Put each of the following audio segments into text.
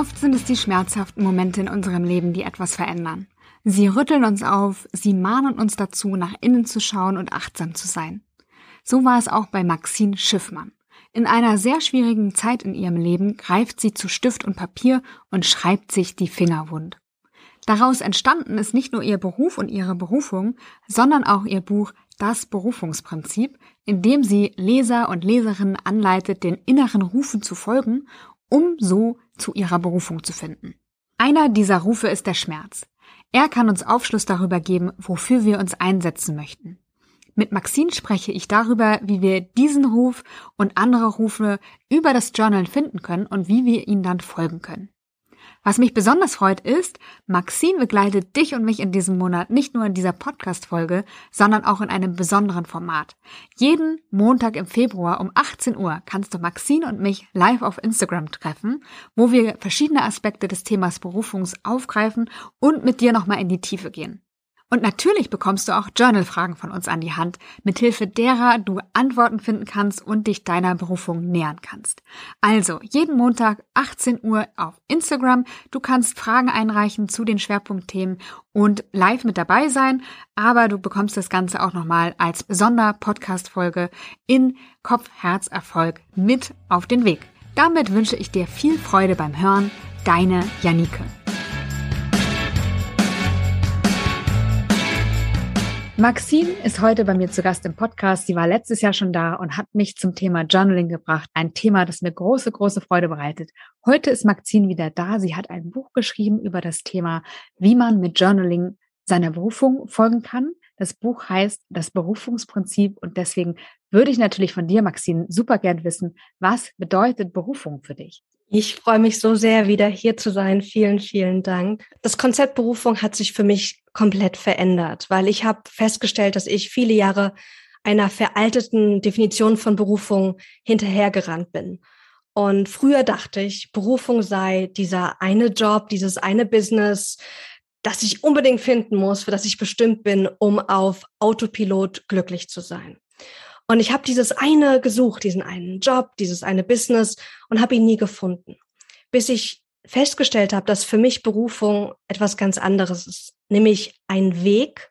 Oft sind es die schmerzhaften Momente in unserem Leben, die etwas verändern. Sie rütteln uns auf, sie mahnen uns dazu, nach innen zu schauen und achtsam zu sein. So war es auch bei Maxine Schiffmann. In einer sehr schwierigen Zeit in ihrem Leben greift sie zu Stift und Papier und schreibt sich die Finger wund. Daraus entstanden ist nicht nur ihr Beruf und ihre Berufung, sondern auch ihr Buch Das Berufungsprinzip, in dem sie Leser und Leserinnen anleitet, den inneren Rufen zu folgen, um so zu ihrer Berufung zu finden. Einer dieser Rufe ist der Schmerz. Er kann uns Aufschluss darüber geben, wofür wir uns einsetzen möchten. Mit Maxine spreche ich darüber, wie wir diesen Ruf und andere Rufe über das Journal finden können und wie wir ihnen dann folgen können. Was mich besonders freut ist, Maxine begleitet dich und mich in diesem Monat nicht nur in dieser Podcast-Folge, sondern auch in einem besonderen Format. Jeden Montag im Februar um 18 Uhr kannst du Maxine und mich live auf Instagram treffen, wo wir verschiedene Aspekte des Themas Berufungs aufgreifen und mit dir nochmal in die Tiefe gehen. Und natürlich bekommst du auch Journal-Fragen von uns an die Hand, mithilfe derer du Antworten finden kannst und dich deiner Berufung nähern kannst. Also, jeden Montag 18 Uhr auf Instagram. Du kannst Fragen einreichen zu den Schwerpunktthemen und live mit dabei sein, aber du bekommst das Ganze auch nochmal als Sonder-Podcast-Folge in Kopf, Herz, Erfolg mit auf den Weg. Damit wünsche ich dir viel Freude beim Hören. Deine Janike. Maxine ist heute bei mir zu Gast im Podcast. Sie war letztes Jahr schon da und hat mich zum Thema Journaling gebracht. Ein Thema, das mir große, große Freude bereitet. Heute ist Maxine wieder da. Sie hat ein Buch geschrieben über das Thema, wie man mit Journaling seiner Berufung folgen kann. Das Buch heißt Das Berufungsprinzip und deswegen würde ich natürlich von dir, Maxine, super gern wissen, was bedeutet Berufung für dich? Ich freue mich so sehr, wieder hier zu sein. Vielen, vielen Dank. Das Konzept Berufung hat sich für mich komplett verändert, weil ich habe festgestellt, dass ich viele Jahre einer veralteten Definition von Berufung hinterhergerannt bin. Und früher dachte ich, Berufung sei dieser eine Job, dieses eine Business, das ich unbedingt finden muss, für das ich bestimmt bin, um auf Autopilot glücklich zu sein. Und ich habe dieses eine gesucht, diesen einen Job, dieses eine Business und habe ihn nie gefunden, bis ich festgestellt habe, dass für mich Berufung etwas ganz anderes ist, nämlich ein Weg,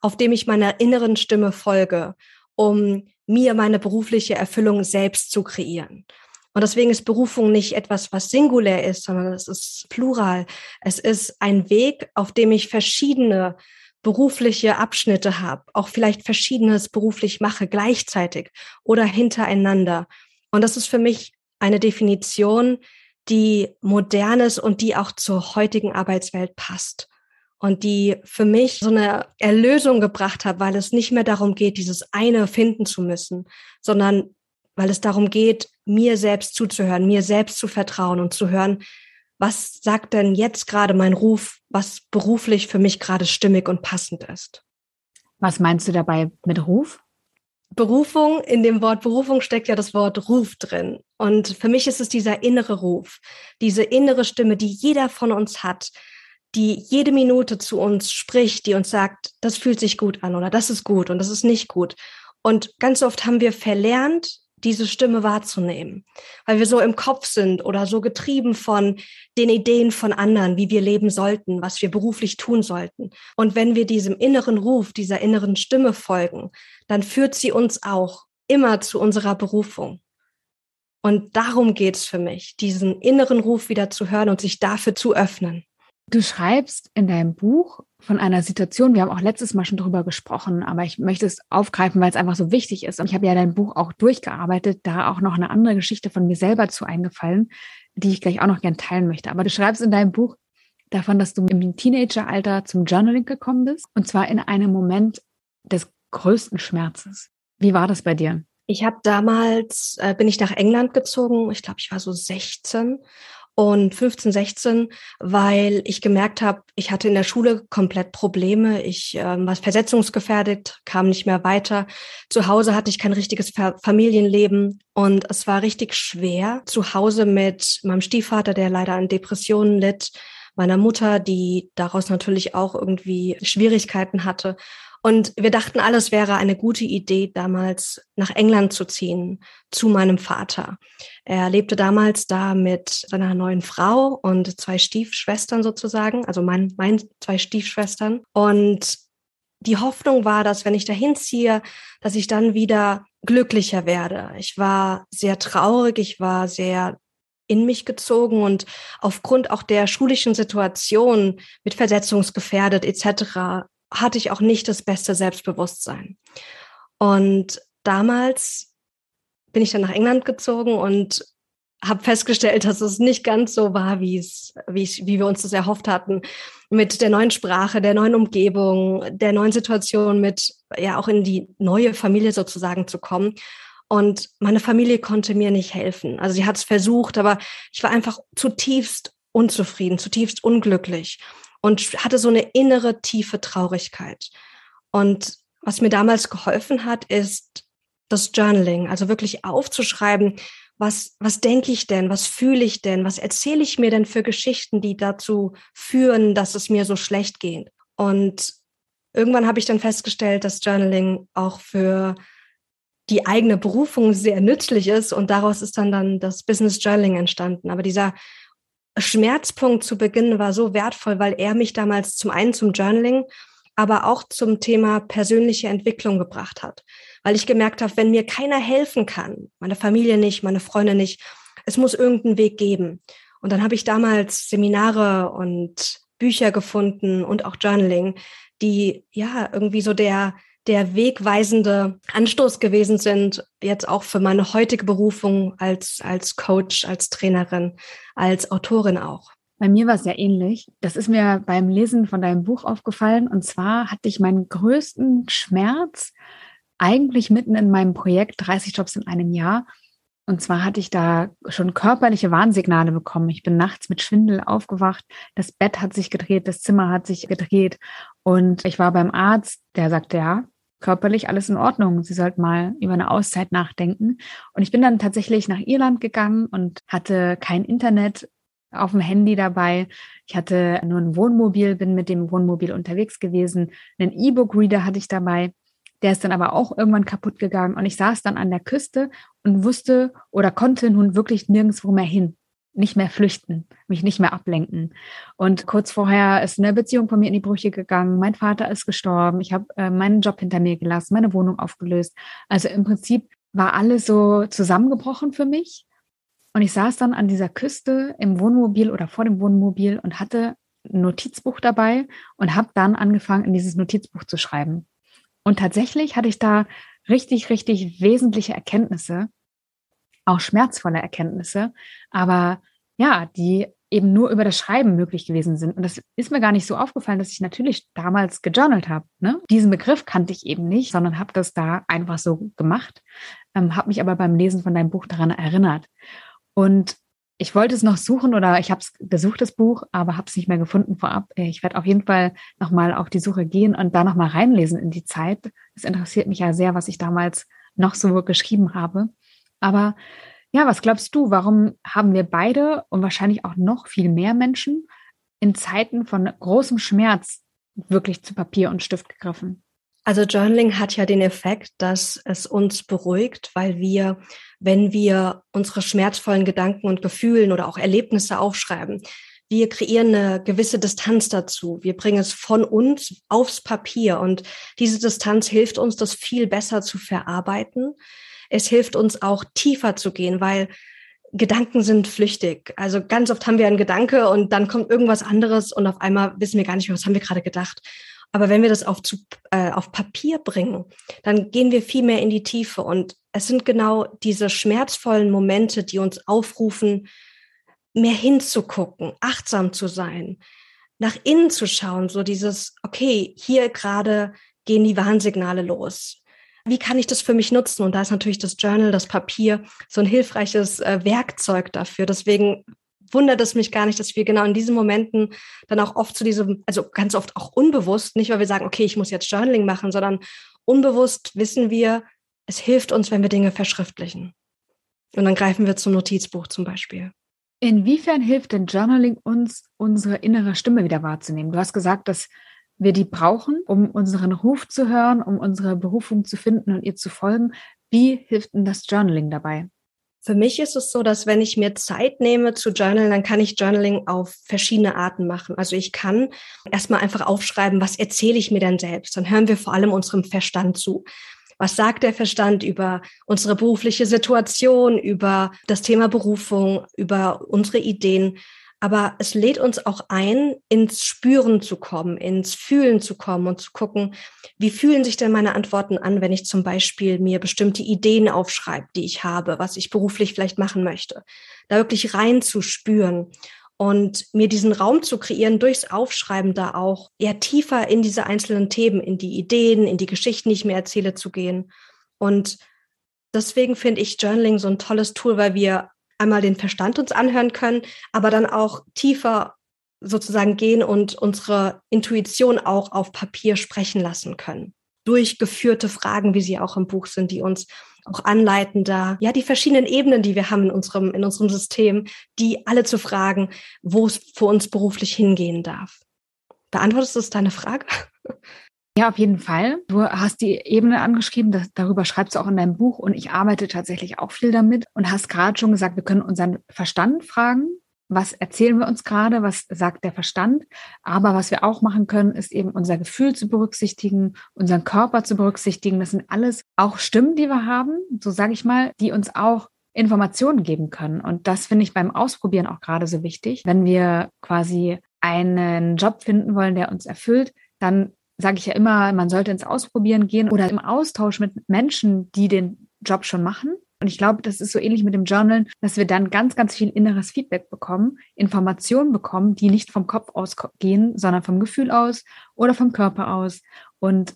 auf dem ich meiner inneren Stimme folge, um mir meine berufliche Erfüllung selbst zu kreieren. Und deswegen ist Berufung nicht etwas, was singulär ist, sondern es ist plural. Es ist ein Weg, auf dem ich verschiedene berufliche Abschnitte habe, auch vielleicht verschiedenes beruflich mache gleichzeitig oder hintereinander. Und das ist für mich eine Definition, die modern ist und die auch zur heutigen Arbeitswelt passt. Und die für mich so eine Erlösung gebracht hat, weil es nicht mehr darum geht, dieses eine finden zu müssen, sondern weil es darum geht, mir selbst zuzuhören, mir selbst zu vertrauen und zu hören, was sagt denn jetzt gerade mein Ruf, was beruflich für mich gerade stimmig und passend ist. Was meinst du dabei mit Ruf? Berufung, in dem Wort Berufung steckt ja das Wort Ruf drin. Und für mich ist es dieser innere Ruf, diese innere Stimme, die jeder von uns hat, die jede Minute zu uns spricht, die uns sagt, das fühlt sich gut an oder das ist gut und das ist nicht gut. Und ganz oft haben wir verlernt, diese Stimme wahrzunehmen, weil wir so im Kopf sind oder so getrieben von den Ideen von anderen, wie wir leben sollten, was wir beruflich tun sollten. Und wenn wir diesem inneren Ruf, dieser inneren Stimme folgen, dann führt sie uns auch immer zu unserer Berufung. Und darum geht es für mich, diesen inneren Ruf wieder zu hören und sich dafür zu öffnen. Du schreibst in deinem Buch von einer Situation, wir haben auch letztes Mal schon drüber gesprochen, aber ich möchte es aufgreifen, weil es einfach so wichtig ist. Und ich habe ja dein Buch auch durchgearbeitet, da auch noch eine andere Geschichte von mir selber zu eingefallen, die ich gleich auch noch gern teilen möchte. Aber du schreibst in deinem Buch davon, dass du im Teenageralter zum Journaling gekommen bist und zwar in einem Moment des größten Schmerzes. Wie war das bei dir? Ich habe damals, äh, bin ich nach England gezogen, ich glaube, ich war so 16 und 15, 16, weil ich gemerkt habe, ich hatte in der Schule komplett Probleme. Ich äh, war versetzungsgefährdet, kam nicht mehr weiter. Zu Hause hatte ich kein richtiges Familienleben und es war richtig schwer. Zu Hause mit meinem Stiefvater, der leider an Depressionen litt, meiner Mutter, die daraus natürlich auch irgendwie Schwierigkeiten hatte. Und wir dachten, alles wäre eine gute Idee, damals nach England zu ziehen, zu meinem Vater. Er lebte damals da mit seiner neuen Frau und zwei Stiefschwestern sozusagen, also mein, mein zwei Stiefschwestern. Und die Hoffnung war, dass wenn ich dahin ziehe, dass ich dann wieder glücklicher werde. Ich war sehr traurig, ich war sehr in mich gezogen und aufgrund auch der schulischen Situation mit versetzungsgefährdet etc. hatte ich auch nicht das beste Selbstbewusstsein. Und damals bin ich dann nach England gezogen und habe festgestellt, dass es nicht ganz so war, wie es, wie, ich, wie wir uns das erhofft hatten, mit der neuen Sprache, der neuen Umgebung, der neuen Situation, mit ja auch in die neue Familie sozusagen zu kommen. Und meine Familie konnte mir nicht helfen. Also sie hat es versucht, aber ich war einfach zutiefst unzufrieden, zutiefst unglücklich und hatte so eine innere tiefe Traurigkeit. Und was mir damals geholfen hat, ist das Journaling, also wirklich aufzuschreiben, was, was denke ich denn, was fühle ich denn, was erzähle ich mir denn für Geschichten, die dazu führen, dass es mir so schlecht geht. Und irgendwann habe ich dann festgestellt, dass Journaling auch für die eigene Berufung sehr nützlich ist und daraus ist dann dann das Business Journaling entstanden. Aber dieser Schmerzpunkt zu Beginn war so wertvoll, weil er mich damals zum einen zum Journaling, aber auch zum Thema persönliche Entwicklung gebracht hat weil ich gemerkt habe, wenn mir keiner helfen kann, meine Familie nicht, meine Freunde nicht, es muss irgendeinen Weg geben. Und dann habe ich damals Seminare und Bücher gefunden und auch Journaling, die ja irgendwie so der der wegweisende Anstoß gewesen sind, jetzt auch für meine heutige Berufung als, als Coach, als Trainerin, als Autorin auch. Bei mir war es ja ähnlich. Das ist mir beim Lesen von deinem Buch aufgefallen. Und zwar hatte ich meinen größten Schmerz eigentlich mitten in meinem Projekt 30 Jobs in einem Jahr. Und zwar hatte ich da schon körperliche Warnsignale bekommen. Ich bin nachts mit Schwindel aufgewacht. Das Bett hat sich gedreht, das Zimmer hat sich gedreht. Und ich war beim Arzt, der sagte, ja, körperlich alles in Ordnung. Sie sollten mal über eine Auszeit nachdenken. Und ich bin dann tatsächlich nach Irland gegangen und hatte kein Internet auf dem Handy dabei. Ich hatte nur ein Wohnmobil, bin mit dem Wohnmobil unterwegs gewesen. Einen E-Book-Reader hatte ich dabei. Der ist dann aber auch irgendwann kaputt gegangen und ich saß dann an der Küste und wusste oder konnte nun wirklich nirgendwo mehr hin, nicht mehr flüchten, mich nicht mehr ablenken. Und kurz vorher ist eine Beziehung von mir in die Brüche gegangen. Mein Vater ist gestorben. Ich habe äh, meinen Job hinter mir gelassen, meine Wohnung aufgelöst. Also im Prinzip war alles so zusammengebrochen für mich. Und ich saß dann an dieser Küste im Wohnmobil oder vor dem Wohnmobil und hatte ein Notizbuch dabei und habe dann angefangen, in dieses Notizbuch zu schreiben. Und tatsächlich hatte ich da richtig, richtig wesentliche Erkenntnisse, auch schmerzvolle Erkenntnisse, aber ja, die eben nur über das Schreiben möglich gewesen sind. Und das ist mir gar nicht so aufgefallen, dass ich natürlich damals gejournalt habe. Ne? Diesen Begriff kannte ich eben nicht, sondern habe das da einfach so gemacht, ähm, habe mich aber beim Lesen von deinem Buch daran erinnert. Und ich wollte es noch suchen oder ich habe es gesucht, das Buch, aber habe es nicht mehr gefunden vorab. Ich werde auf jeden Fall nochmal auf die Suche gehen und da nochmal reinlesen in die Zeit. Es interessiert mich ja sehr, was ich damals noch so geschrieben habe. Aber ja, was glaubst du, warum haben wir beide und wahrscheinlich auch noch viel mehr Menschen in Zeiten von großem Schmerz wirklich zu Papier und Stift gegriffen? Also Journaling hat ja den Effekt, dass es uns beruhigt, weil wir, wenn wir unsere schmerzvollen Gedanken und Gefühlen oder auch Erlebnisse aufschreiben, wir kreieren eine gewisse Distanz dazu. Wir bringen es von uns aufs Papier und diese Distanz hilft uns, das viel besser zu verarbeiten. Es hilft uns auch tiefer zu gehen, weil Gedanken sind flüchtig. Also ganz oft haben wir einen Gedanke und dann kommt irgendwas anderes und auf einmal wissen wir gar nicht mehr, was haben wir gerade gedacht. Aber wenn wir das auf, zu, äh, auf Papier bringen, dann gehen wir viel mehr in die Tiefe. Und es sind genau diese schmerzvollen Momente, die uns aufrufen, mehr hinzugucken, achtsam zu sein, nach innen zu schauen, so dieses, okay, hier gerade gehen die Warnsignale los. Wie kann ich das für mich nutzen? Und da ist natürlich das Journal, das Papier, so ein hilfreiches äh, Werkzeug dafür. Deswegen wundert es mich gar nicht, dass wir genau in diesen Momenten dann auch oft zu diesem, also ganz oft auch unbewusst, nicht weil wir sagen, okay, ich muss jetzt Journaling machen, sondern unbewusst wissen wir, es hilft uns, wenn wir Dinge verschriftlichen. Und dann greifen wir zum Notizbuch zum Beispiel. Inwiefern hilft denn Journaling uns, unsere innere Stimme wieder wahrzunehmen? Du hast gesagt, dass wir die brauchen, um unseren Ruf zu hören, um unsere Berufung zu finden und ihr zu folgen. Wie hilft denn das Journaling dabei? Für mich ist es so, dass wenn ich mir Zeit nehme zu journalen, dann kann ich Journaling auf verschiedene Arten machen. Also ich kann erstmal einfach aufschreiben, was erzähle ich mir denn selbst? Dann hören wir vor allem unserem Verstand zu. Was sagt der Verstand über unsere berufliche Situation, über das Thema Berufung, über unsere Ideen? Aber es lädt uns auch ein, ins Spüren zu kommen, ins Fühlen zu kommen und zu gucken, wie fühlen sich denn meine Antworten an, wenn ich zum Beispiel mir bestimmte Ideen aufschreibe, die ich habe, was ich beruflich vielleicht machen möchte. Da wirklich rein zu spüren und mir diesen Raum zu kreieren, durchs Aufschreiben da auch eher tiefer in diese einzelnen Themen, in die Ideen, in die Geschichten, die ich mir erzähle, zu gehen. Und deswegen finde ich Journaling so ein tolles Tool, weil wir einmal den Verstand uns anhören können, aber dann auch tiefer sozusagen gehen und unsere Intuition auch auf Papier sprechen lassen können. Durchgeführte Fragen, wie sie auch im Buch sind, die uns auch anleiten, da ja die verschiedenen Ebenen, die wir haben in unserem, in unserem System, die alle zu fragen, wo es für uns beruflich hingehen darf. Beantwortest du deine Frage? Ja, auf jeden Fall. Du hast die Ebene angeschrieben, das, darüber schreibst du auch in deinem Buch und ich arbeite tatsächlich auch viel damit und hast gerade schon gesagt, wir können unseren Verstand fragen, was erzählen wir uns gerade, was sagt der Verstand, aber was wir auch machen können, ist eben unser Gefühl zu berücksichtigen, unseren Körper zu berücksichtigen. Das sind alles auch Stimmen, die wir haben, so sage ich mal, die uns auch Informationen geben können. Und das finde ich beim Ausprobieren auch gerade so wichtig. Wenn wir quasi einen Job finden wollen, der uns erfüllt, dann sage ich ja immer, man sollte ins Ausprobieren gehen oder im Austausch mit Menschen, die den Job schon machen. Und ich glaube, das ist so ähnlich mit dem Journal, dass wir dann ganz, ganz viel inneres Feedback bekommen, Informationen bekommen, die nicht vom Kopf ausgehen, sondern vom Gefühl aus oder vom Körper aus. Und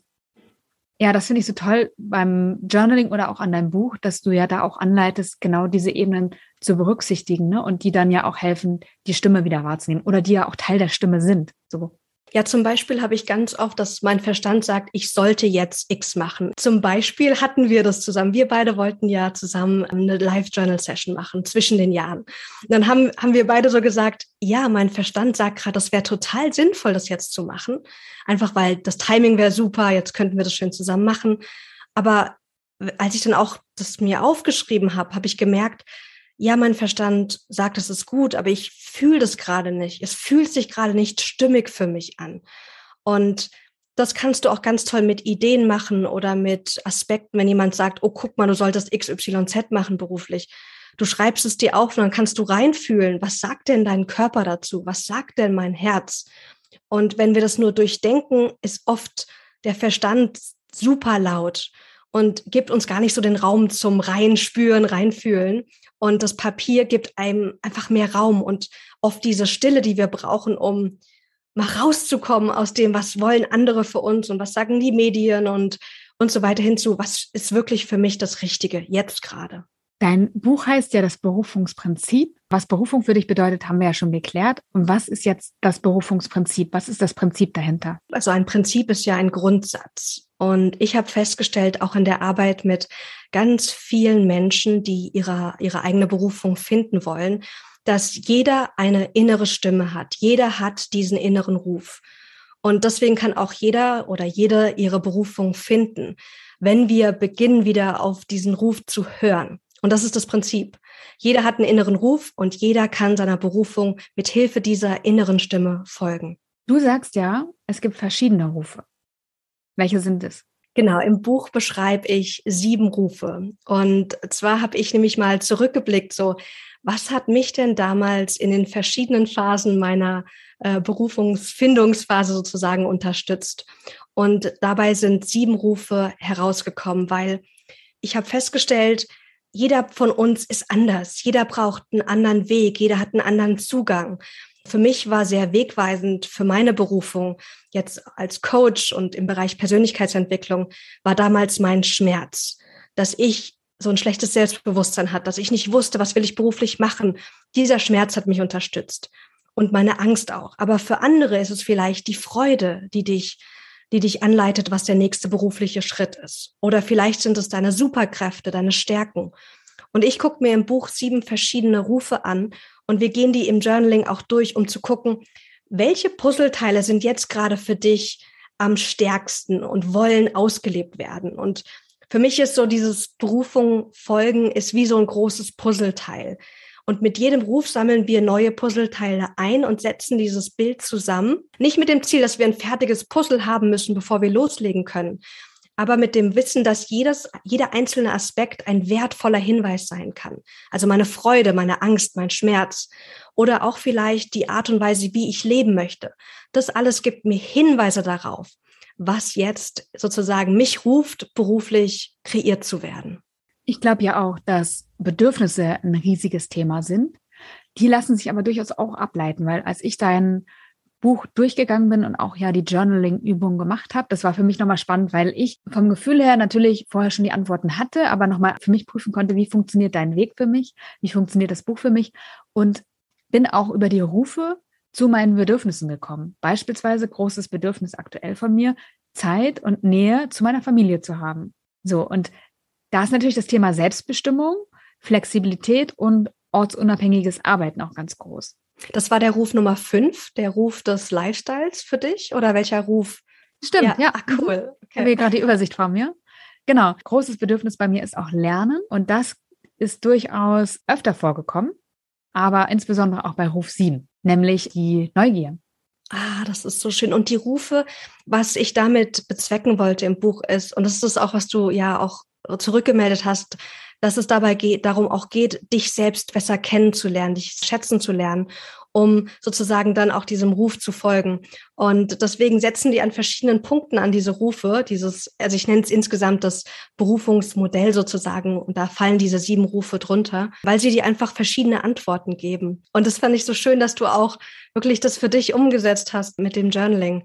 ja, das finde ich so toll beim Journaling oder auch an deinem Buch, dass du ja da auch anleitest, genau diese Ebenen zu berücksichtigen ne? und die dann ja auch helfen, die Stimme wieder wahrzunehmen oder die ja auch Teil der Stimme sind. So. Ja, zum Beispiel habe ich ganz oft, dass mein Verstand sagt, ich sollte jetzt X machen. Zum Beispiel hatten wir das zusammen. Wir beide wollten ja zusammen eine Live-Journal-Session machen zwischen den Jahren. Und dann haben, haben wir beide so gesagt, ja, mein Verstand sagt gerade, das wäre total sinnvoll, das jetzt zu machen. Einfach weil das Timing wäre super, jetzt könnten wir das schön zusammen machen. Aber als ich dann auch das mir aufgeschrieben habe, habe ich gemerkt, ja, mein Verstand sagt, es ist gut, aber ich fühle das gerade nicht. Es fühlt sich gerade nicht stimmig für mich an. Und das kannst du auch ganz toll mit Ideen machen oder mit Aspekten, wenn jemand sagt, oh, guck mal, du solltest XYZ machen beruflich. Du schreibst es dir auf und dann kannst du reinfühlen, was sagt denn dein Körper dazu? Was sagt denn mein Herz? Und wenn wir das nur durchdenken, ist oft der Verstand super laut und gibt uns gar nicht so den Raum zum Reinspüren, Reinfühlen. Und das Papier gibt einem einfach mehr Raum und oft diese Stille, die wir brauchen, um mal rauszukommen aus dem, was wollen andere für uns und was sagen die Medien und, und so weiter hinzu, was ist wirklich für mich das Richtige jetzt gerade. Dein Buch heißt ja das Berufungsprinzip. Was Berufung für dich bedeutet, haben wir ja schon geklärt. Und was ist jetzt das Berufungsprinzip? Was ist das Prinzip dahinter? Also ein Prinzip ist ja ein Grundsatz. Und ich habe festgestellt, auch in der Arbeit mit ganz vielen Menschen, die ihre, ihre eigene Berufung finden wollen, dass jeder eine innere Stimme hat. Jeder hat diesen inneren Ruf. Und deswegen kann auch jeder oder jede ihre Berufung finden, wenn wir beginnen, wieder auf diesen Ruf zu hören. Und das ist das Prinzip. Jeder hat einen inneren Ruf und jeder kann seiner Berufung mit Hilfe dieser inneren Stimme folgen. Du sagst ja, es gibt verschiedene Rufe. Welche sind es? Genau, im Buch beschreibe ich sieben Rufe. Und zwar habe ich nämlich mal zurückgeblickt, so, was hat mich denn damals in den verschiedenen Phasen meiner äh, Berufungsfindungsphase sozusagen unterstützt? Und dabei sind sieben Rufe herausgekommen, weil ich habe festgestellt, jeder von uns ist anders. Jeder braucht einen anderen Weg. Jeder hat einen anderen Zugang. Für mich war sehr wegweisend für meine Berufung jetzt als Coach und im Bereich Persönlichkeitsentwicklung war damals mein Schmerz, dass ich so ein schlechtes Selbstbewusstsein hat, dass ich nicht wusste, was will ich beruflich machen. Dieser Schmerz hat mich unterstützt und meine Angst auch. Aber für andere ist es vielleicht die Freude, die dich die dich anleitet, was der nächste berufliche Schritt ist. Oder vielleicht sind es deine Superkräfte, deine Stärken. Und ich gucke mir im Buch sieben verschiedene Rufe an und wir gehen die im Journaling auch durch, um zu gucken, Welche Puzzleteile sind jetzt gerade für dich am stärksten und wollen ausgelebt werden? Und für mich ist so dieses Berufung folgen ist wie so ein großes Puzzleteil. Und mit jedem Ruf sammeln wir neue Puzzleteile ein und setzen dieses Bild zusammen. Nicht mit dem Ziel, dass wir ein fertiges Puzzle haben müssen, bevor wir loslegen können, aber mit dem Wissen, dass jedes, jeder einzelne Aspekt ein wertvoller Hinweis sein kann. Also meine Freude, meine Angst, mein Schmerz oder auch vielleicht die Art und Weise, wie ich leben möchte. Das alles gibt mir Hinweise darauf, was jetzt sozusagen mich ruft, beruflich kreiert zu werden. Ich glaube ja auch, dass Bedürfnisse ein riesiges Thema sind. Die lassen sich aber durchaus auch ableiten, weil als ich dein Buch durchgegangen bin und auch ja die Journaling-Übung gemacht habe. Das war für mich nochmal spannend, weil ich vom Gefühl her natürlich vorher schon die Antworten hatte, aber nochmal für mich prüfen konnte, wie funktioniert dein Weg für mich, wie funktioniert das Buch für mich und bin auch über die Rufe zu meinen Bedürfnissen gekommen. Beispielsweise großes Bedürfnis aktuell von mir, Zeit und Nähe zu meiner Familie zu haben. So, und da ist natürlich das Thema Selbstbestimmung, Flexibilität und ortsunabhängiges Arbeiten auch ganz groß. Das war der Ruf Nummer fünf, der Ruf des Lifestyles für dich oder welcher Ruf? Stimmt, ja. ja. Ach, cool. Okay. Ich habe gerade die Übersicht vor mir. Genau. Großes Bedürfnis bei mir ist auch Lernen und das ist durchaus öfter vorgekommen, aber insbesondere auch bei Ruf 7, nämlich die Neugier. Ah, das ist so schön. Und die Rufe, was ich damit bezwecken wollte im Buch ist, und das ist auch, was du ja auch zurückgemeldet hast, dass es dabei geht, darum auch geht, dich selbst besser kennenzulernen, dich schätzen zu lernen, um sozusagen dann auch diesem Ruf zu folgen. Und deswegen setzen die an verschiedenen Punkten an diese Rufe, dieses, also ich nenne es insgesamt das Berufungsmodell sozusagen, und da fallen diese sieben Rufe drunter, weil sie dir einfach verschiedene Antworten geben. Und das fand ich so schön, dass du auch wirklich das für dich umgesetzt hast mit dem Journaling.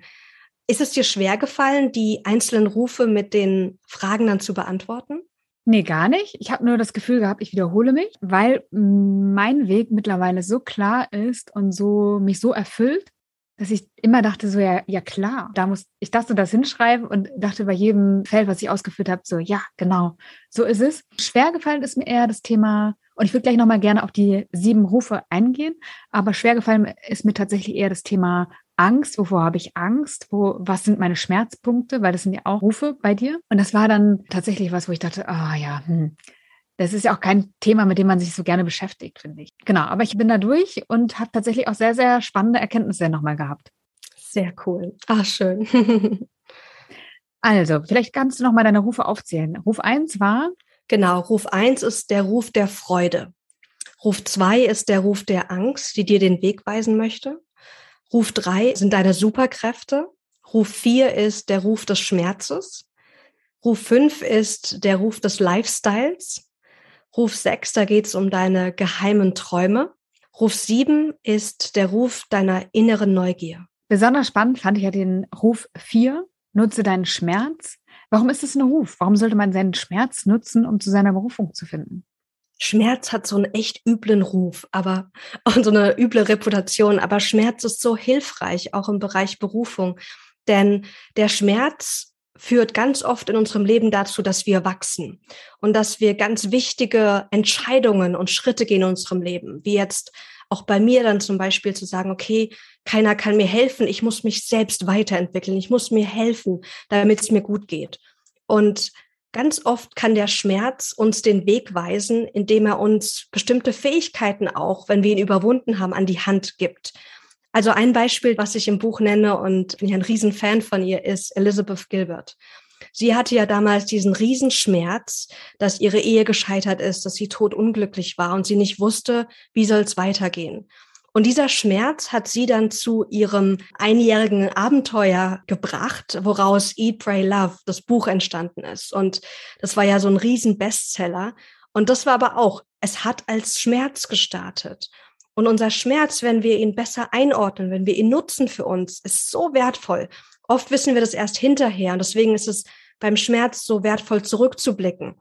Ist es dir schwer gefallen, die einzelnen Rufe mit den Fragen dann zu beantworten? Nee, gar nicht. Ich habe nur das Gefühl gehabt, ich wiederhole mich, weil mein Weg mittlerweile so klar ist und so mich so erfüllt, dass ich immer dachte so ja ja klar, da muss ich und das hinschreiben und dachte bei jedem Feld, was ich ausgeführt habe, so ja genau, so ist es. Schwer gefallen ist mir eher das Thema und ich würde gleich noch mal gerne auf die sieben Rufe eingehen, aber schwer gefallen ist mir tatsächlich eher das Thema Angst, wovor habe ich Angst, wo, was sind meine Schmerzpunkte, weil das sind ja auch Rufe bei dir. Und das war dann tatsächlich was, wo ich dachte, ah oh, ja, hm, das ist ja auch kein Thema, mit dem man sich so gerne beschäftigt, finde ich. Genau, aber ich bin da durch und habe tatsächlich auch sehr, sehr spannende Erkenntnisse nochmal gehabt. Sehr cool. Ah, schön. also, vielleicht kannst du nochmal deine Rufe aufzählen. Ruf 1 war? Genau, Ruf 1 ist der Ruf der Freude. Ruf 2 ist der Ruf der Angst, die dir den Weg weisen möchte. Ruf drei sind deine Superkräfte. Ruf vier ist der Ruf des Schmerzes. Ruf fünf ist der Ruf des Lifestyles. Ruf sechs, da geht es um deine geheimen Träume. Ruf sieben ist der Ruf deiner inneren Neugier. Besonders spannend fand ich ja den Ruf vier. Nutze deinen Schmerz. Warum ist es ein Ruf? Warum sollte man seinen Schmerz nutzen, um zu seiner Berufung zu finden? Schmerz hat so einen echt üblen Ruf, aber und so eine üble Reputation. Aber Schmerz ist so hilfreich, auch im Bereich Berufung. Denn der Schmerz führt ganz oft in unserem Leben dazu, dass wir wachsen und dass wir ganz wichtige Entscheidungen und Schritte gehen in unserem Leben. Wie jetzt auch bei mir dann zum Beispiel zu sagen, okay, keiner kann mir helfen, ich muss mich selbst weiterentwickeln, ich muss mir helfen, damit es mir gut geht. Und Ganz oft kann der Schmerz uns den Weg weisen, indem er uns bestimmte Fähigkeiten auch, wenn wir ihn überwunden haben, an die Hand gibt. Also ein Beispiel, was ich im Buch nenne und bin ja ein Riesenfan von ihr, ist Elizabeth Gilbert. Sie hatte ja damals diesen Riesenschmerz, dass ihre Ehe gescheitert ist, dass sie totunglücklich war und sie nicht wusste, wie soll es weitergehen. Und dieser Schmerz hat sie dann zu ihrem einjährigen Abenteuer gebracht, woraus Eat, Pray, Love, das Buch entstanden ist. Und das war ja so ein riesen Bestseller. Und das war aber auch, es hat als Schmerz gestartet. Und unser Schmerz, wenn wir ihn besser einordnen, wenn wir ihn nutzen für uns, ist so wertvoll. Oft wissen wir das erst hinterher. Und deswegen ist es beim Schmerz so wertvoll zurückzublicken.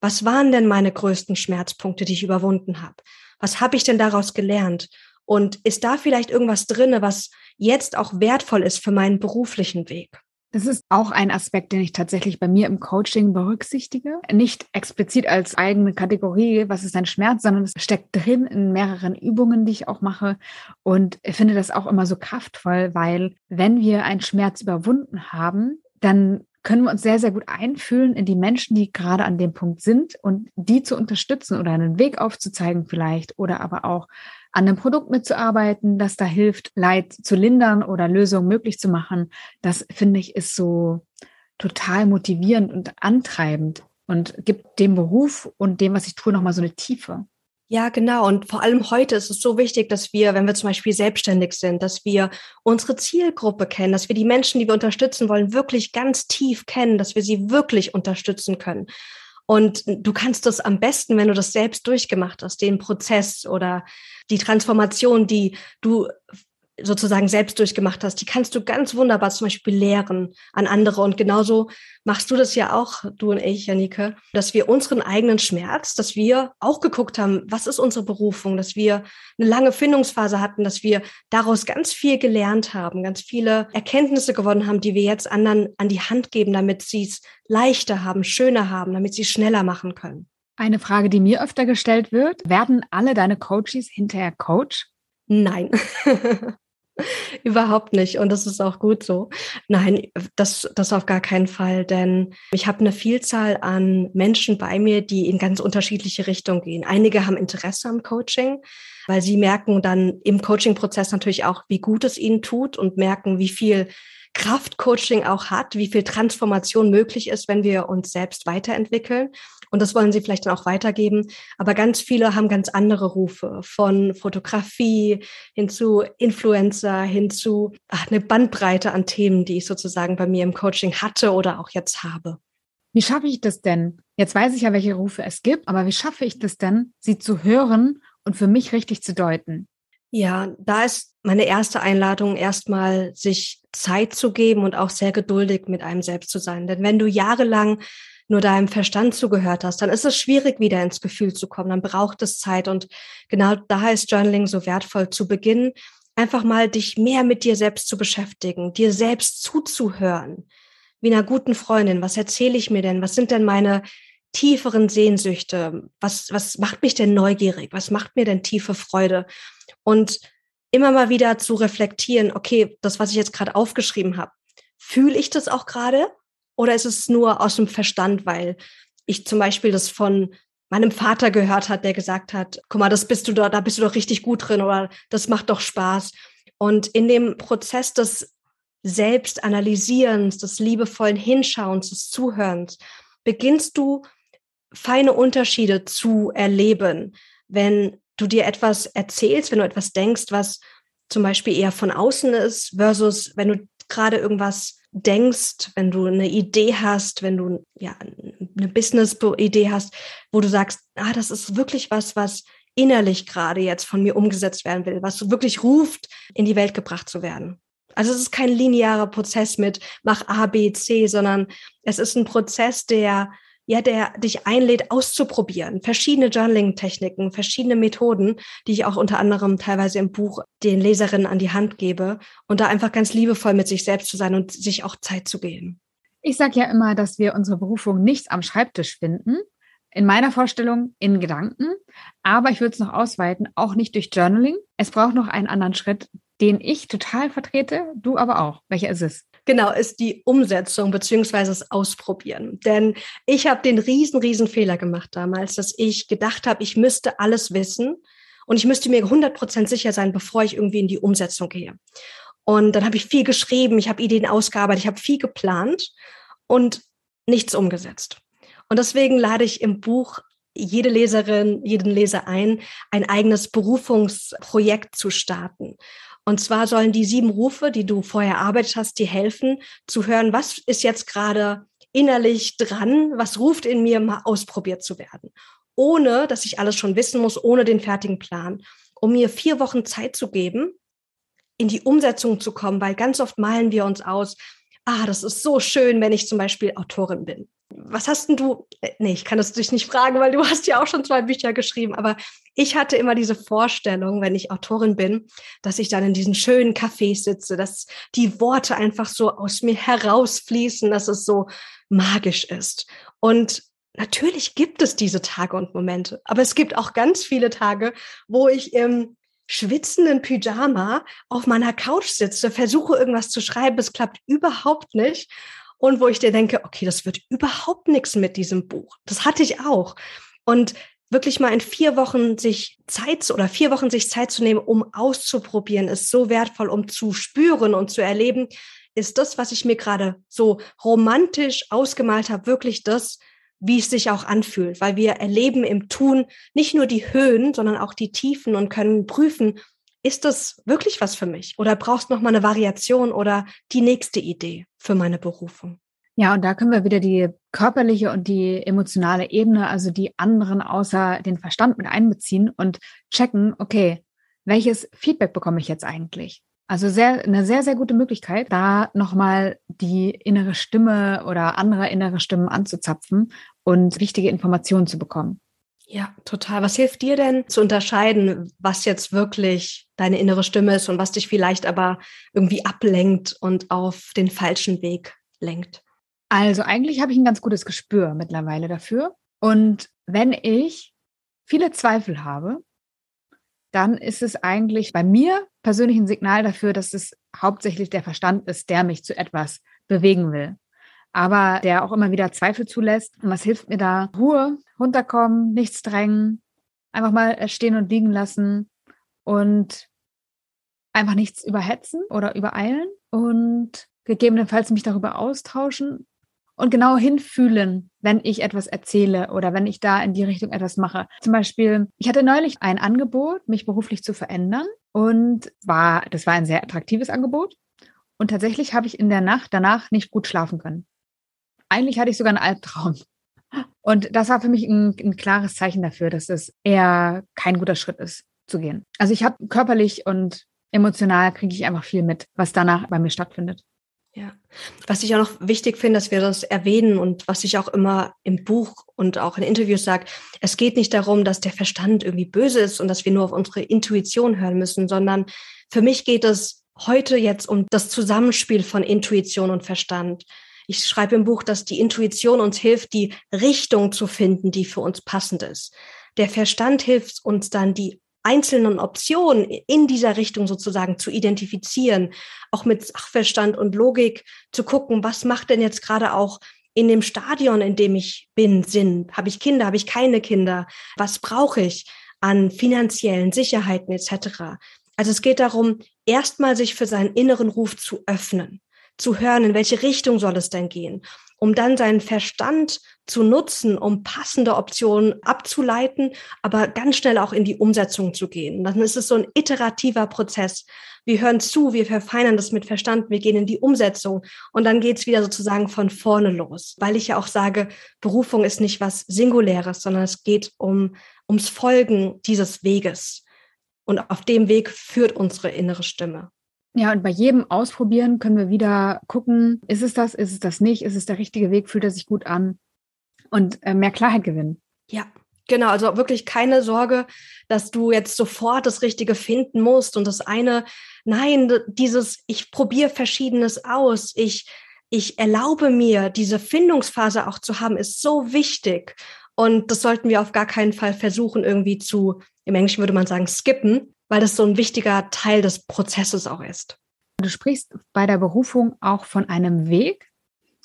Was waren denn meine größten Schmerzpunkte, die ich überwunden habe? Was habe ich denn daraus gelernt? Und ist da vielleicht irgendwas drinne, was jetzt auch wertvoll ist für meinen beruflichen Weg? Das ist auch ein Aspekt, den ich tatsächlich bei mir im Coaching berücksichtige. Nicht explizit als eigene Kategorie, was ist ein Schmerz, sondern es steckt drin in mehreren Übungen, die ich auch mache. Und ich finde das auch immer so kraftvoll, weil wenn wir einen Schmerz überwunden haben, dann können wir uns sehr, sehr gut einfühlen in die Menschen, die gerade an dem Punkt sind und die zu unterstützen oder einen Weg aufzuzeigen vielleicht oder aber auch an einem Produkt mitzuarbeiten, das da hilft, Leid zu lindern oder Lösungen möglich zu machen. Das finde ich ist so total motivierend und antreibend und gibt dem Beruf und dem, was ich tue, nochmal so eine Tiefe. Ja, genau. Und vor allem heute ist es so wichtig, dass wir, wenn wir zum Beispiel selbstständig sind, dass wir unsere Zielgruppe kennen, dass wir die Menschen, die wir unterstützen wollen, wirklich ganz tief kennen, dass wir sie wirklich unterstützen können. Und du kannst das am besten, wenn du das selbst durchgemacht hast, den Prozess oder die Transformation, die du sozusagen selbst durchgemacht hast, die kannst du ganz wunderbar zum Beispiel lehren an andere. Und genauso machst du das ja auch, du und ich, Janike, dass wir unseren eigenen Schmerz, dass wir auch geguckt haben, was ist unsere Berufung, dass wir eine lange Findungsphase hatten, dass wir daraus ganz viel gelernt haben, ganz viele Erkenntnisse gewonnen haben, die wir jetzt anderen an die Hand geben, damit sie es leichter haben, schöner haben, damit sie es schneller machen können. Eine Frage, die mir öfter gestellt wird, werden alle deine Coaches hinterher Coach? Nein. Überhaupt nicht. Und das ist auch gut so. Nein, das, das auf gar keinen Fall. Denn ich habe eine Vielzahl an Menschen bei mir, die in ganz unterschiedliche Richtungen gehen. Einige haben Interesse am Coaching, weil sie merken dann im Coaching-Prozess natürlich auch, wie gut es ihnen tut und merken, wie viel Kraft Coaching auch hat, wie viel Transformation möglich ist, wenn wir uns selbst weiterentwickeln. Und das wollen sie vielleicht dann auch weitergeben. Aber ganz viele haben ganz andere Rufe von Fotografie hin zu Influencer, hin zu ach, eine Bandbreite an Themen, die ich sozusagen bei mir im Coaching hatte oder auch jetzt habe. Wie schaffe ich das denn? Jetzt weiß ich ja, welche Rufe es gibt, aber wie schaffe ich das denn, sie zu hören und für mich richtig zu deuten? Ja, da ist meine erste Einladung erstmal, sich Zeit zu geben und auch sehr geduldig mit einem selbst zu sein. Denn wenn du jahrelang nur deinem Verstand zugehört hast, dann ist es schwierig, wieder ins Gefühl zu kommen. Dann braucht es Zeit. Und genau da ist Journaling so wertvoll zu Beginn, einfach mal dich mehr mit dir selbst zu beschäftigen, dir selbst zuzuhören. Wie einer guten Freundin. Was erzähle ich mir denn? Was sind denn meine tieferen Sehnsüchte? Was, was macht mich denn neugierig? Was macht mir denn tiefe Freude? Und immer mal wieder zu reflektieren, okay, das, was ich jetzt gerade aufgeschrieben habe, fühle ich das auch gerade? Oder ist es nur aus dem Verstand, weil ich zum Beispiel das von meinem Vater gehört hat, der gesagt hat, guck mal, das bist du da, da bist du doch richtig gut drin oder das macht doch Spaß. Und in dem Prozess des Selbstanalysierens, des liebevollen Hinschauens, des Zuhörens, beginnst du feine Unterschiede zu erleben, wenn du dir etwas erzählst, wenn du etwas denkst, was zum Beispiel eher von außen ist, versus wenn du gerade irgendwas denkst, wenn du eine Idee hast, wenn du ja eine Business-Idee hast, wo du sagst, ah, das ist wirklich was, was innerlich gerade jetzt von mir umgesetzt werden will, was wirklich ruft, in die Welt gebracht zu werden. Also es ist kein linearer Prozess mit mach A, B, C, sondern es ist ein Prozess, der ja, der dich einlädt, auszuprobieren. Verschiedene Journaling-Techniken, verschiedene Methoden, die ich auch unter anderem teilweise im Buch den Leserinnen an die Hand gebe und da einfach ganz liebevoll mit sich selbst zu sein und sich auch Zeit zu geben. Ich sage ja immer, dass wir unsere Berufung nicht am Schreibtisch finden. In meiner Vorstellung in Gedanken. Aber ich würde es noch ausweiten, auch nicht durch Journaling. Es braucht noch einen anderen Schritt, den ich total vertrete, du aber auch. Welcher ist es? Genau, ist die Umsetzung beziehungsweise das Ausprobieren. Denn ich habe den riesen, riesen Fehler gemacht damals, dass ich gedacht habe, ich müsste alles wissen und ich müsste mir 100% sicher sein, bevor ich irgendwie in die Umsetzung gehe. Und dann habe ich viel geschrieben, ich habe Ideen ausgearbeitet, ich habe viel geplant und nichts umgesetzt. Und deswegen lade ich im Buch jede Leserin, jeden Leser ein, ein eigenes Berufungsprojekt zu starten. Und zwar sollen die sieben Rufe, die du vorher erarbeitet hast, dir helfen, zu hören, was ist jetzt gerade innerlich dran, was ruft in mir, mal ausprobiert zu werden. Ohne, dass ich alles schon wissen muss, ohne den fertigen Plan, um mir vier Wochen Zeit zu geben, in die Umsetzung zu kommen, weil ganz oft malen wir uns aus, ah, das ist so schön, wenn ich zum Beispiel Autorin bin. Was hast denn du, äh, nee, ich kann das dich nicht fragen, weil du hast ja auch schon zwei Bücher geschrieben, aber ich hatte immer diese Vorstellung, wenn ich Autorin bin, dass ich dann in diesen schönen Cafés sitze, dass die Worte einfach so aus mir herausfließen, dass es so magisch ist. Und natürlich gibt es diese Tage und Momente, aber es gibt auch ganz viele Tage, wo ich im schwitzenden Pyjama auf meiner Couch sitze, versuche irgendwas zu schreiben, es klappt überhaupt nicht. Und wo ich dir denke, okay, das wird überhaupt nichts mit diesem Buch. Das hatte ich auch. Und wirklich mal in vier Wochen sich Zeit oder vier Wochen sich Zeit zu nehmen, um auszuprobieren, ist so wertvoll, um zu spüren und zu erleben, ist das, was ich mir gerade so romantisch ausgemalt habe, wirklich das, wie es sich auch anfühlt, weil wir erleben im Tun nicht nur die Höhen, sondern auch die Tiefen und können prüfen, ist das wirklich was für mich oder brauchst noch mal eine Variation oder die nächste Idee für meine Berufung? Ja, und da können wir wieder die körperliche und die emotionale Ebene, also die anderen außer den Verstand mit einbeziehen und checken, okay, welches Feedback bekomme ich jetzt eigentlich? Also sehr, eine sehr, sehr gute Möglichkeit, da nochmal die innere Stimme oder andere innere Stimmen anzuzapfen und wichtige Informationen zu bekommen. Ja, total. Was hilft dir denn zu unterscheiden, was jetzt wirklich deine innere Stimme ist und was dich vielleicht aber irgendwie ablenkt und auf den falschen Weg lenkt? Also eigentlich habe ich ein ganz gutes Gespür mittlerweile dafür. Und wenn ich viele Zweifel habe, dann ist es eigentlich bei mir persönlich ein Signal dafür, dass es hauptsächlich der Verstand ist, der mich zu etwas bewegen will. Aber der auch immer wieder Zweifel zulässt. Und was hilft mir da? Ruhe, runterkommen, nichts drängen, einfach mal stehen und liegen lassen und einfach nichts überhetzen oder übereilen und gegebenenfalls mich darüber austauschen und genau hinfühlen, wenn ich etwas erzähle oder wenn ich da in die Richtung etwas mache. Zum Beispiel, ich hatte neulich ein Angebot, mich beruflich zu verändern und war, das war ein sehr attraktives Angebot. Und tatsächlich habe ich in der Nacht danach nicht gut schlafen können. Eigentlich hatte ich sogar einen Albtraum. Und das war für mich ein, ein klares Zeichen dafür, dass es eher kein guter Schritt ist, zu gehen. Also ich habe körperlich und emotional kriege ich einfach viel mit, was danach bei mir stattfindet. Ja, was ich auch noch wichtig finde, dass wir das erwähnen und was ich auch immer im Buch und auch in Interviews sage, es geht nicht darum, dass der Verstand irgendwie böse ist und dass wir nur auf unsere Intuition hören müssen, sondern für mich geht es heute jetzt um das Zusammenspiel von Intuition und Verstand. Ich schreibe im Buch, dass die Intuition uns hilft, die Richtung zu finden, die für uns passend ist. Der Verstand hilft uns dann, die einzelnen Optionen in dieser Richtung sozusagen zu identifizieren, auch mit Sachverstand und Logik zu gucken, was macht denn jetzt gerade auch in dem Stadion, in dem ich bin, Sinn? Habe ich Kinder? Habe ich keine Kinder? Was brauche ich an finanziellen Sicherheiten etc.? Also es geht darum, erstmal sich für seinen inneren Ruf zu öffnen, zu hören, in welche Richtung soll es denn gehen um dann seinen Verstand zu nutzen, um passende Optionen abzuleiten, aber ganz schnell auch in die Umsetzung zu gehen. Dann ist es so ein iterativer Prozess. Wir hören zu, wir verfeinern das mit Verstand, wir gehen in die Umsetzung und dann geht's wieder sozusagen von vorne los. Weil ich ja auch sage, Berufung ist nicht was Singuläres, sondern es geht um, ums Folgen dieses Weges. Und auf dem Weg führt unsere innere Stimme. Ja, und bei jedem Ausprobieren können wir wieder gucken, ist es das, ist es das nicht, ist es der richtige Weg, fühlt er sich gut an und äh, mehr Klarheit gewinnen. Ja, genau. Also wirklich keine Sorge, dass du jetzt sofort das Richtige finden musst und das eine, nein, dieses, ich probiere Verschiedenes aus, ich, ich erlaube mir, diese Findungsphase auch zu haben, ist so wichtig. Und das sollten wir auf gar keinen Fall versuchen, irgendwie zu, im Englischen würde man sagen, skippen, weil das so ein wichtiger Teil des Prozesses auch ist. Du sprichst bei der Berufung auch von einem Weg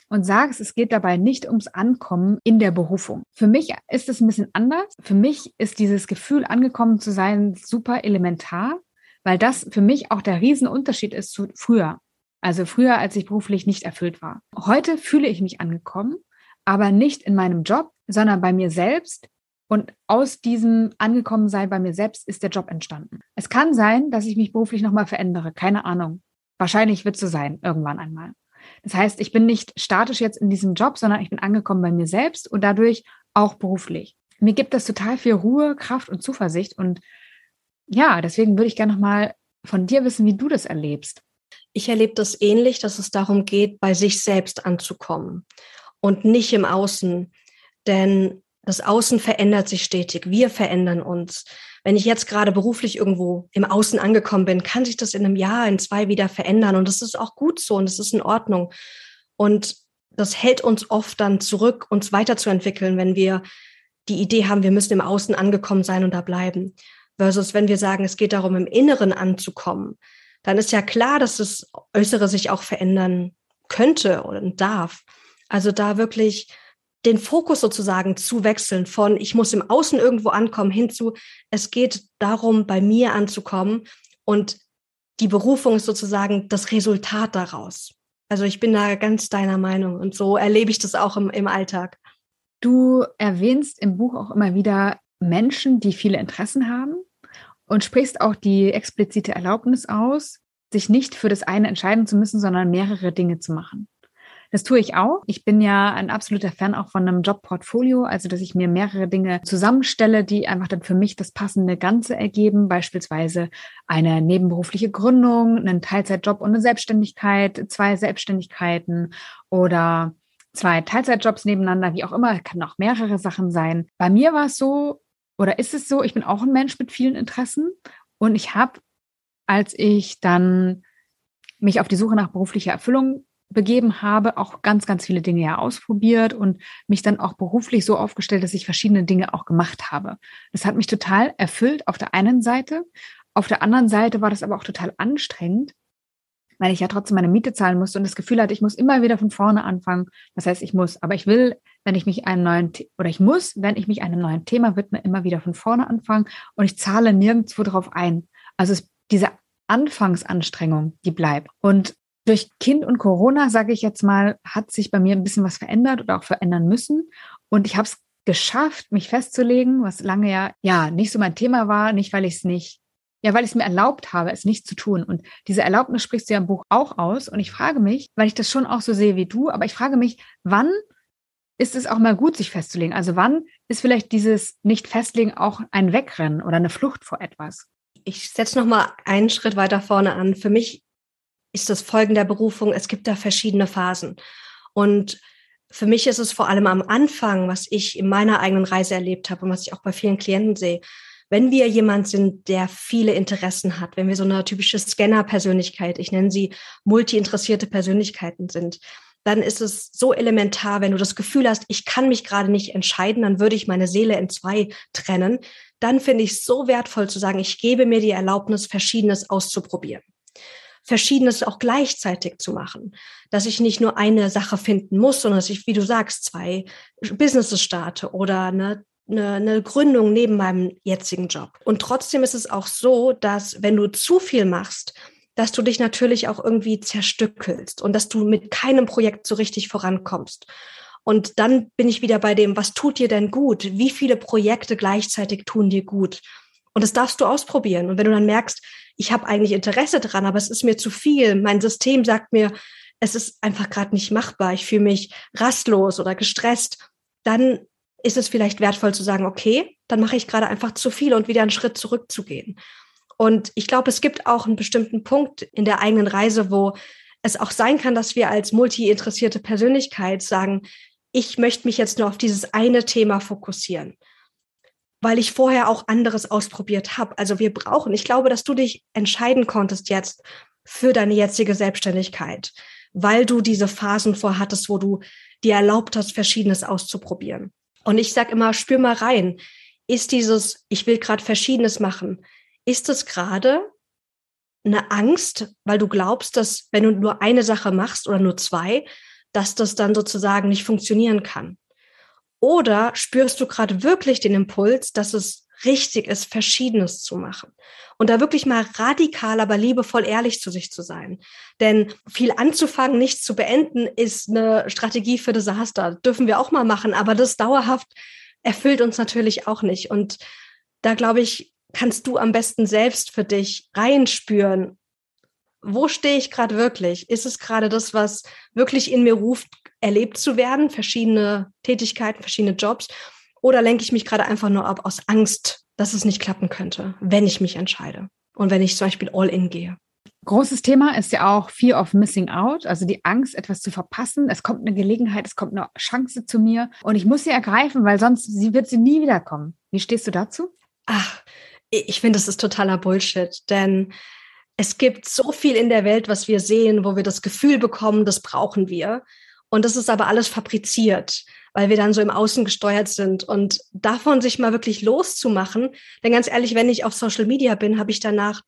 und sagst, es geht dabei nicht ums Ankommen in der Berufung. Für mich ist es ein bisschen anders. Für mich ist dieses Gefühl, angekommen zu sein, super elementar, weil das für mich auch der Riesenunterschied ist zu früher. Also früher, als ich beruflich nicht erfüllt war. Heute fühle ich mich angekommen, aber nicht in meinem Job, sondern bei mir selbst, und aus diesem Angekommensein bei mir selbst ist der Job entstanden. Es kann sein, dass ich mich beruflich nochmal verändere. Keine Ahnung. Wahrscheinlich wird es so sein, irgendwann einmal. Das heißt, ich bin nicht statisch jetzt in diesem Job, sondern ich bin angekommen bei mir selbst und dadurch auch beruflich. Mir gibt das total viel Ruhe, Kraft und Zuversicht. Und ja, deswegen würde ich gerne nochmal von dir wissen, wie du das erlebst. Ich erlebe das ähnlich, dass es darum geht, bei sich selbst anzukommen. und nicht im Außen. Denn das Außen verändert sich stetig. Wir verändern uns. Wenn ich jetzt gerade beruflich irgendwo im Außen angekommen bin, kann sich das in einem Jahr, in zwei wieder verändern. Und das ist auch gut so und das ist in Ordnung. Und das hält uns oft dann zurück, uns weiterzuentwickeln, wenn wir die Idee haben, wir müssen im Außen angekommen sein und da bleiben. Versus wenn wir sagen, es geht darum, im Inneren anzukommen, dann ist ja klar, dass das Äußere sich auch verändern könnte und darf. Also da wirklich den Fokus sozusagen zu wechseln von ich muss im Außen irgendwo ankommen hinzu, es geht darum, bei mir anzukommen und die Berufung ist sozusagen das Resultat daraus. Also ich bin da ganz deiner Meinung und so erlebe ich das auch im, im Alltag. Du erwähnst im Buch auch immer wieder Menschen, die viele Interessen haben und sprichst auch die explizite Erlaubnis aus, sich nicht für das eine entscheiden zu müssen, sondern mehrere Dinge zu machen. Das tue ich auch. Ich bin ja ein absoluter Fan auch von einem Jobportfolio, also dass ich mir mehrere Dinge zusammenstelle, die einfach dann für mich das passende Ganze ergeben, beispielsweise eine nebenberufliche Gründung, einen Teilzeitjob und eine Selbstständigkeit, zwei Selbstständigkeiten oder zwei Teilzeitjobs nebeneinander, wie auch immer, kann auch mehrere Sachen sein. Bei mir war es so, oder ist es so, ich bin auch ein Mensch mit vielen Interessen und ich habe, als ich dann mich auf die Suche nach beruflicher Erfüllung begeben habe, auch ganz, ganz viele Dinge ja ausprobiert und mich dann auch beruflich so aufgestellt, dass ich verschiedene Dinge auch gemacht habe. Das hat mich total erfüllt auf der einen Seite. Auf der anderen Seite war das aber auch total anstrengend, weil ich ja trotzdem meine Miete zahlen musste und das Gefühl hatte, ich muss immer wieder von vorne anfangen. Das heißt, ich muss, aber ich will, wenn ich mich einem neuen, oder ich muss, wenn ich mich einem neuen Thema widme, immer wieder von vorne anfangen und ich zahle nirgendwo drauf ein. Also es, diese Anfangsanstrengung, die bleibt. Und durch Kind und Corona, sage ich jetzt mal, hat sich bei mir ein bisschen was verändert oder auch verändern müssen. Und ich habe es geschafft, mich festzulegen, was lange ja, ja nicht so mein Thema war, nicht weil ich es nicht, ja, weil ich es mir erlaubt habe, es nicht zu tun. Und diese Erlaubnis sprichst du ja im Buch auch aus. Und ich frage mich, weil ich das schon auch so sehe wie du, aber ich frage mich, wann ist es auch mal gut, sich festzulegen? Also wann ist vielleicht dieses Nicht-Festlegen auch ein Wegrennen oder eine Flucht vor etwas? Ich setze noch mal einen Schritt weiter vorne an. Für mich ist das Folgen der Berufung. Es gibt da verschiedene Phasen. Und für mich ist es vor allem am Anfang, was ich in meiner eigenen Reise erlebt habe und was ich auch bei vielen Klienten sehe, wenn wir jemand sind, der viele Interessen hat, wenn wir so eine typische Scanner-Persönlichkeit, ich nenne sie multi-interessierte Persönlichkeiten sind, dann ist es so elementar, wenn du das Gefühl hast, ich kann mich gerade nicht entscheiden, dann würde ich meine Seele in zwei trennen. Dann finde ich es so wertvoll zu sagen, ich gebe mir die Erlaubnis, Verschiedenes auszuprobieren. Verschiedenes auch gleichzeitig zu machen. Dass ich nicht nur eine Sache finden muss, sondern dass ich, wie du sagst, zwei Businesses starte oder eine eine, eine Gründung neben meinem jetzigen Job. Und trotzdem ist es auch so, dass wenn du zu viel machst, dass du dich natürlich auch irgendwie zerstückelst und dass du mit keinem Projekt so richtig vorankommst. Und dann bin ich wieder bei dem, was tut dir denn gut? Wie viele Projekte gleichzeitig tun dir gut? Und das darfst du ausprobieren. Und wenn du dann merkst, ich habe eigentlich Interesse dran, aber es ist mir zu viel. Mein System sagt mir, es ist einfach gerade nicht machbar. Ich fühle mich rastlos oder gestresst. Dann ist es vielleicht wertvoll zu sagen, okay, dann mache ich gerade einfach zu viel und wieder einen Schritt zurückzugehen. Und ich glaube, es gibt auch einen bestimmten Punkt in der eigenen Reise, wo es auch sein kann, dass wir als multi-interessierte Persönlichkeit sagen, ich möchte mich jetzt nur auf dieses eine Thema fokussieren weil ich vorher auch anderes ausprobiert habe. Also wir brauchen, ich glaube, dass du dich entscheiden konntest jetzt für deine jetzige Selbstständigkeit, weil du diese Phasen vorhattest, wo du dir erlaubt hast, Verschiedenes auszuprobieren. Und ich sage immer, spür mal rein. Ist dieses, ich will gerade Verschiedenes machen, ist es gerade eine Angst, weil du glaubst, dass wenn du nur eine Sache machst oder nur zwei, dass das dann sozusagen nicht funktionieren kann? Oder spürst du gerade wirklich den Impuls, dass es richtig ist, Verschiedenes zu machen? Und da wirklich mal radikal, aber liebevoll ehrlich zu sich zu sein. Denn viel anzufangen, nichts zu beenden, ist eine Strategie für Desaster. Dürfen wir auch mal machen, aber das dauerhaft erfüllt uns natürlich auch nicht. Und da glaube ich, kannst du am besten selbst für dich reinspüren, wo stehe ich gerade wirklich? Ist es gerade das, was wirklich in mir ruft, erlebt zu werden, verschiedene Tätigkeiten, verschiedene Jobs? Oder lenke ich mich gerade einfach nur ab aus Angst, dass es nicht klappen könnte, wenn ich mich entscheide und wenn ich zum Beispiel all in gehe? Großes Thema ist ja auch Fear of Missing Out, also die Angst, etwas zu verpassen. Es kommt eine Gelegenheit, es kommt eine Chance zu mir und ich muss sie ergreifen, weil sonst sie wird sie nie wiederkommen. Wie stehst du dazu? Ach, ich finde, das ist totaler Bullshit, denn es gibt so viel in der Welt, was wir sehen, wo wir das Gefühl bekommen, das brauchen wir. Und das ist aber alles fabriziert, weil wir dann so im Außen gesteuert sind. Und davon sich mal wirklich loszumachen, denn ganz ehrlich, wenn ich auf Social Media bin, habe ich danach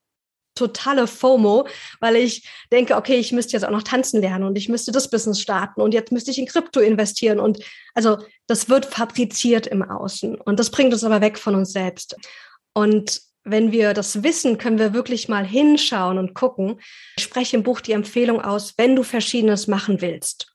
totale FOMO, weil ich denke, okay, ich müsste jetzt auch noch tanzen lernen und ich müsste das Business starten und jetzt müsste ich in Krypto investieren. Und also das wird fabriziert im Außen und das bringt uns aber weg von uns selbst. Und wenn wir das wissen, können wir wirklich mal hinschauen und gucken. Ich spreche im Buch die Empfehlung aus, wenn du Verschiedenes machen willst,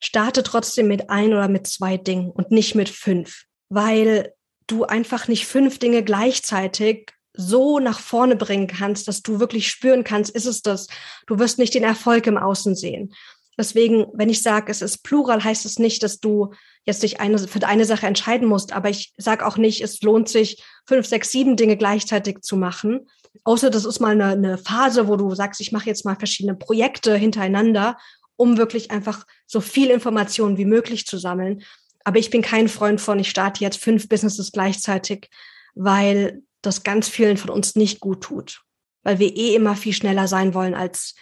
starte trotzdem mit ein oder mit zwei Dingen und nicht mit fünf, weil du einfach nicht fünf Dinge gleichzeitig so nach vorne bringen kannst, dass du wirklich spüren kannst, ist es das. Du wirst nicht den Erfolg im Außen sehen. Deswegen, wenn ich sage, es ist plural, heißt es nicht, dass du jetzt dich eine, für eine Sache entscheiden musst. Aber ich sage auch nicht, es lohnt sich, fünf, sechs, sieben Dinge gleichzeitig zu machen. Außer das ist mal eine, eine Phase, wo du sagst, ich mache jetzt mal verschiedene Projekte hintereinander, um wirklich einfach so viel Informationen wie möglich zu sammeln. Aber ich bin kein Freund von, ich starte jetzt fünf Businesses gleichzeitig, weil das ganz vielen von uns nicht gut tut. Weil wir eh immer viel schneller sein wollen, als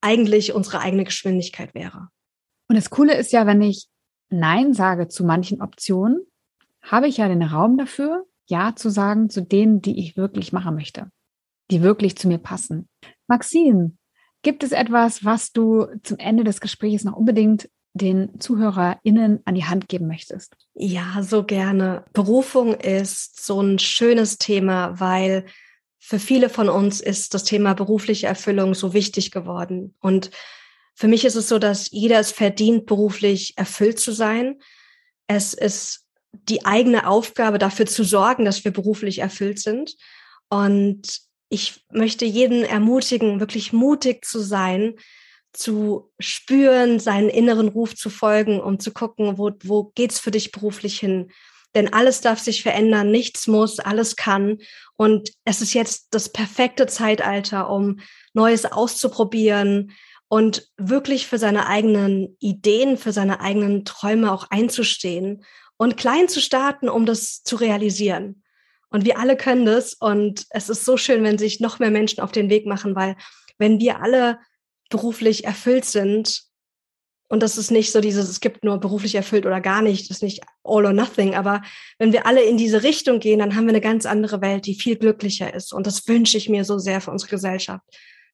eigentlich unsere eigene Geschwindigkeit wäre. Und das Coole ist ja, wenn ich Nein sage zu manchen Optionen, habe ich ja den Raum dafür, Ja zu sagen zu denen, die ich wirklich machen möchte, die wirklich zu mir passen. Maxine, gibt es etwas, was du zum Ende des Gesprächs noch unbedingt den ZuhörerInnen an die Hand geben möchtest? Ja, so gerne. Berufung ist so ein schönes Thema, weil für viele von uns ist das Thema berufliche Erfüllung so wichtig geworden. Und für mich ist es so, dass jeder es verdient, beruflich erfüllt zu sein. Es ist die eigene Aufgabe, dafür zu sorgen, dass wir beruflich erfüllt sind. Und ich möchte jeden ermutigen, wirklich mutig zu sein, zu spüren, seinen inneren Ruf zu folgen, um zu gucken, wo, wo geht's für dich beruflich hin? Denn alles darf sich verändern, nichts muss, alles kann. Und es ist jetzt das perfekte Zeitalter, um Neues auszuprobieren und wirklich für seine eigenen Ideen, für seine eigenen Träume auch einzustehen und klein zu starten, um das zu realisieren. Und wir alle können das. Und es ist so schön, wenn sich noch mehr Menschen auf den Weg machen, weil wenn wir alle beruflich erfüllt sind, und das ist nicht so dieses, es gibt nur beruflich erfüllt oder gar nicht, das ist nicht all or nothing. Aber wenn wir alle in diese Richtung gehen, dann haben wir eine ganz andere Welt, die viel glücklicher ist. Und das wünsche ich mir so sehr für unsere Gesellschaft,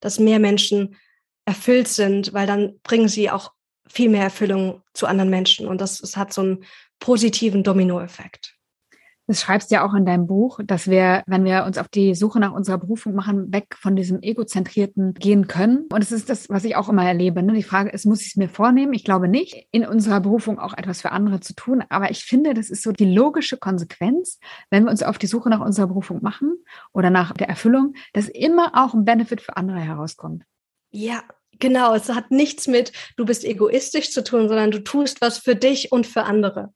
dass mehr Menschen erfüllt sind, weil dann bringen sie auch viel mehr Erfüllung zu anderen Menschen. Und das, das hat so einen positiven Dominoeffekt. Das schreibst du ja auch in deinem Buch, dass wir, wenn wir uns auf die Suche nach unserer Berufung machen, weg von diesem Egozentrierten gehen können. Und es ist das, was ich auch immer erlebe. Ne? Die Frage ist, muss ich es mir vornehmen? Ich glaube nicht, in unserer Berufung auch etwas für andere zu tun. Aber ich finde, das ist so die logische Konsequenz, wenn wir uns auf die Suche nach unserer Berufung machen oder nach der Erfüllung, dass immer auch ein Benefit für andere herauskommt. Ja, Genau, es hat nichts mit, du bist egoistisch zu tun, sondern du tust was für dich und für andere.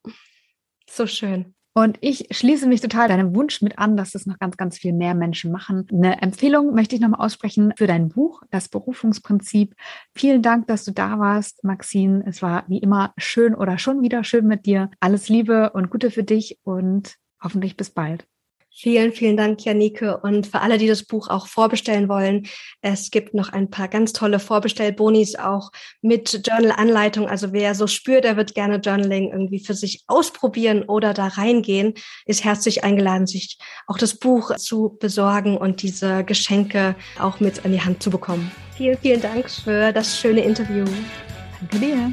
So schön. Und ich schließe mich total deinem Wunsch mit an, dass das noch ganz, ganz viel mehr Menschen machen. Eine Empfehlung möchte ich nochmal aussprechen für dein Buch, das Berufungsprinzip. Vielen Dank, dass du da warst, Maxine. Es war wie immer schön oder schon wieder schön mit dir. Alles Liebe und Gute für dich und hoffentlich bis bald. Vielen, vielen Dank, Janike. Und für alle, die das Buch auch vorbestellen wollen, es gibt noch ein paar ganz tolle Vorbestellbonis auch mit Journal-Anleitung. Also wer so spürt, der wird gerne Journaling irgendwie für sich ausprobieren oder da reingehen, ist herzlich eingeladen, sich auch das Buch zu besorgen und diese Geschenke auch mit an die Hand zu bekommen. Vielen, vielen Dank für das schöne Interview. Danke dir.